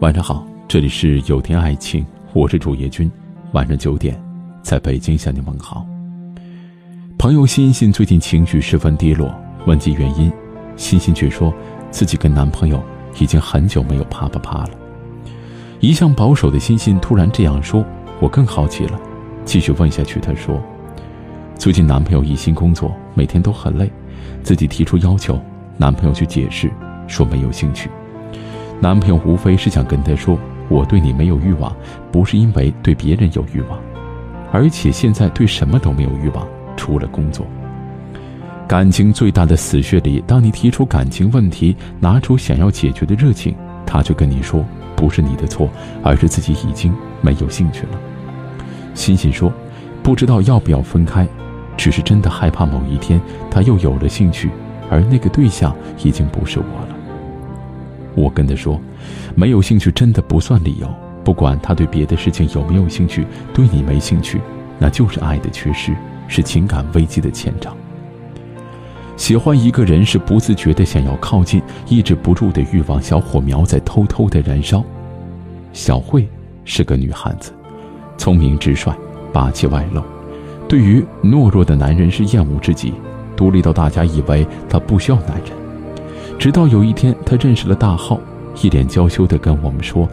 晚上好，这里是有天爱情，我是主页君。晚上九点，在北京向你问好。朋友欣欣最近情绪十分低落，问及原因，欣欣却说自己跟男朋友已经很久没有啪啪啪了。一向保守的欣欣突然这样说，我更好奇了，继续问下去。她说，最近男朋友一心工作，每天都很累，自己提出要求，男朋友却解释说没有兴趣。男朋友无非是想跟她说：“我对你没有欲望，不是因为对别人有欲望，而且现在对什么都没有欲望，除了工作。”感情最大的死穴里，当你提出感情问题，拿出想要解决的热情，他却跟你说：“不是你的错，而是自己已经没有兴趣了。”欣欣说：“不知道要不要分开，只是真的害怕某一天他又有了兴趣，而那个对象已经不是我了。”我跟他说，没有兴趣真的不算理由。不管他对别的事情有没有兴趣，对你没兴趣，那就是爱的缺失，是情感危机的前兆。喜欢一个人是不自觉的想要靠近，抑制不住的欲望小火苗在偷偷的燃烧。小慧是个女汉子，聪明直率，霸气外露，对于懦弱的男人是厌恶至极，独立到大家以为她不需要男人。直到有一天，他认识了大浩，一脸娇羞地跟我们说：“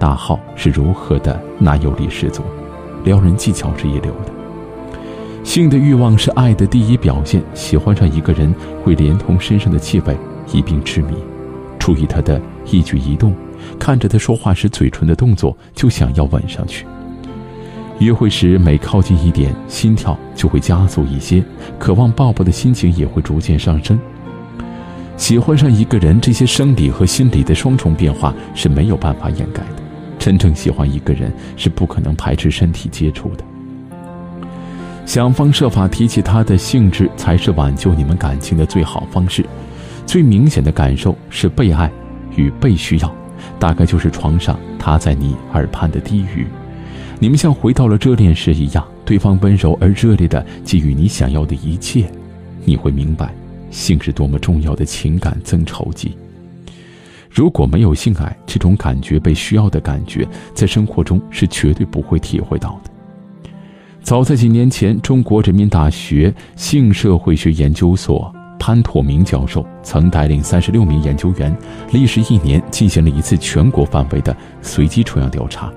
大浩是如何的男友力十足，撩人技巧是一流的。性的欲望是爱的第一表现，喜欢上一个人会连同身上的气味一并痴迷，注意他的一举一动，看着他说话时嘴唇的动作就想要吻上去。约会时每靠近一点，心跳就会加速一些，渴望抱抱的心情也会逐渐上升。”喜欢上一个人，这些生理和心理的双重变化是没有办法掩盖的。真正喜欢一个人，是不可能排斥身体接触的。想方设法提起他的兴致，才是挽救你们感情的最好方式。最明显的感受是被爱与被需要，大概就是床上他在你耳畔的低语。你们像回到了热恋时一样，对方温柔而热烈的给予你想要的一切，你会明白。性是多么重要的情感增稠剂。如果没有性爱，这种感觉被需要的感觉，在生活中是绝对不会体会到的。早在几年前，中国人民大学性社会学研究所潘拓明教授曾带领三十六名研究员，历时一年进行了一次全国范围的随机抽样调查。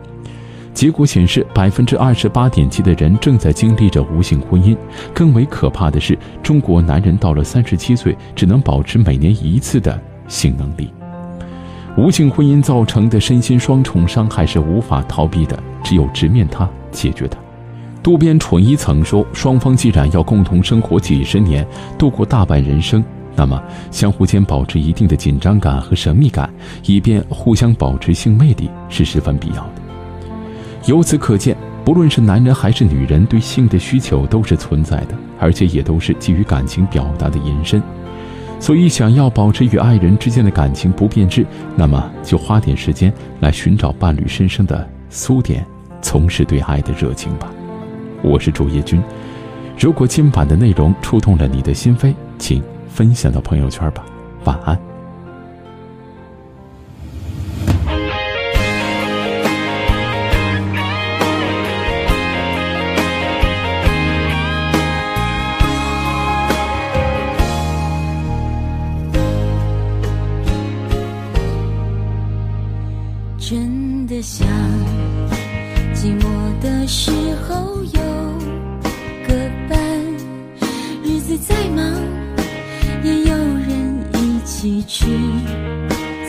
结果显示，百分之二十八点七的人正在经历着无性婚姻。更为可怕的是，中国男人到了三十七岁，只能保持每年一次的性能力。无性婚姻造成的身心双重伤害是无法逃避的，只有直面它，解决它。渡边淳一曾说：“双方既然要共同生活几十年，度过大半人生，那么相互间保持一定的紧张感和神秘感，以便互相保持性魅力，是十分必要的。”由此可见，不论是男人还是女人，对性的需求都是存在的，而且也都是基于感情表达的延伸。所以，想要保持与爱人之间的感情不变质，那么就花点时间来寻找伴侣身上的苏点，从事对爱的热情吧。我是朱叶君，如果今晚的内容触动了你的心扉，请分享到朋友圈吧。晚安。都有个伴，日子再忙也有人一起吃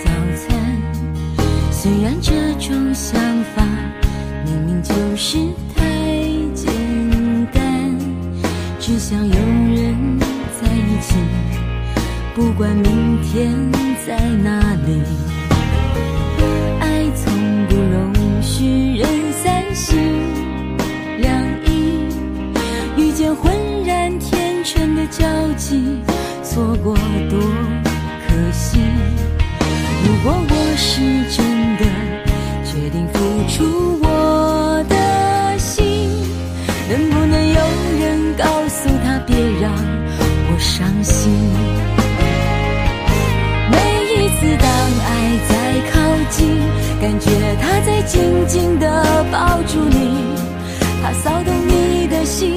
早餐。虽然这种想法明明就是太简单，只想有人在一起，不管明天在哪里。爱从不容许人三心浑然天成的交集错过多可惜！如果我是真的决定付出我的心，能不能有人告诉他别让我伤心？每一次当爱在靠近，感觉他在紧紧地。抱住你，他骚动你的心，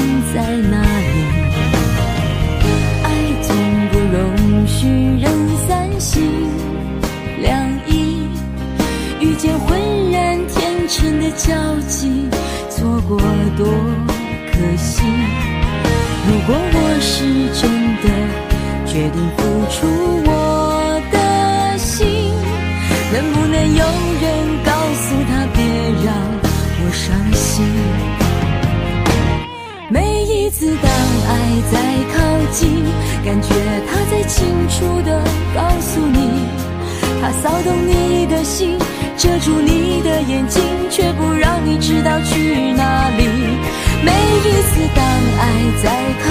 如果我是真的决定付出我的心，能不能有人告诉他别让我伤心？每一次当爱在靠近，感觉他在清楚的告诉你，他骚动你的心。遮住你的眼睛，却不让你知道去哪里。每一次当爱在靠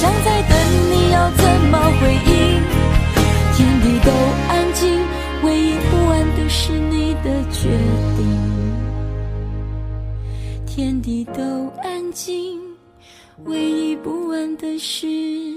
像在等你要怎么回应。天地都安静，唯一不安的是你的决定。天地都安静，唯一不安的是。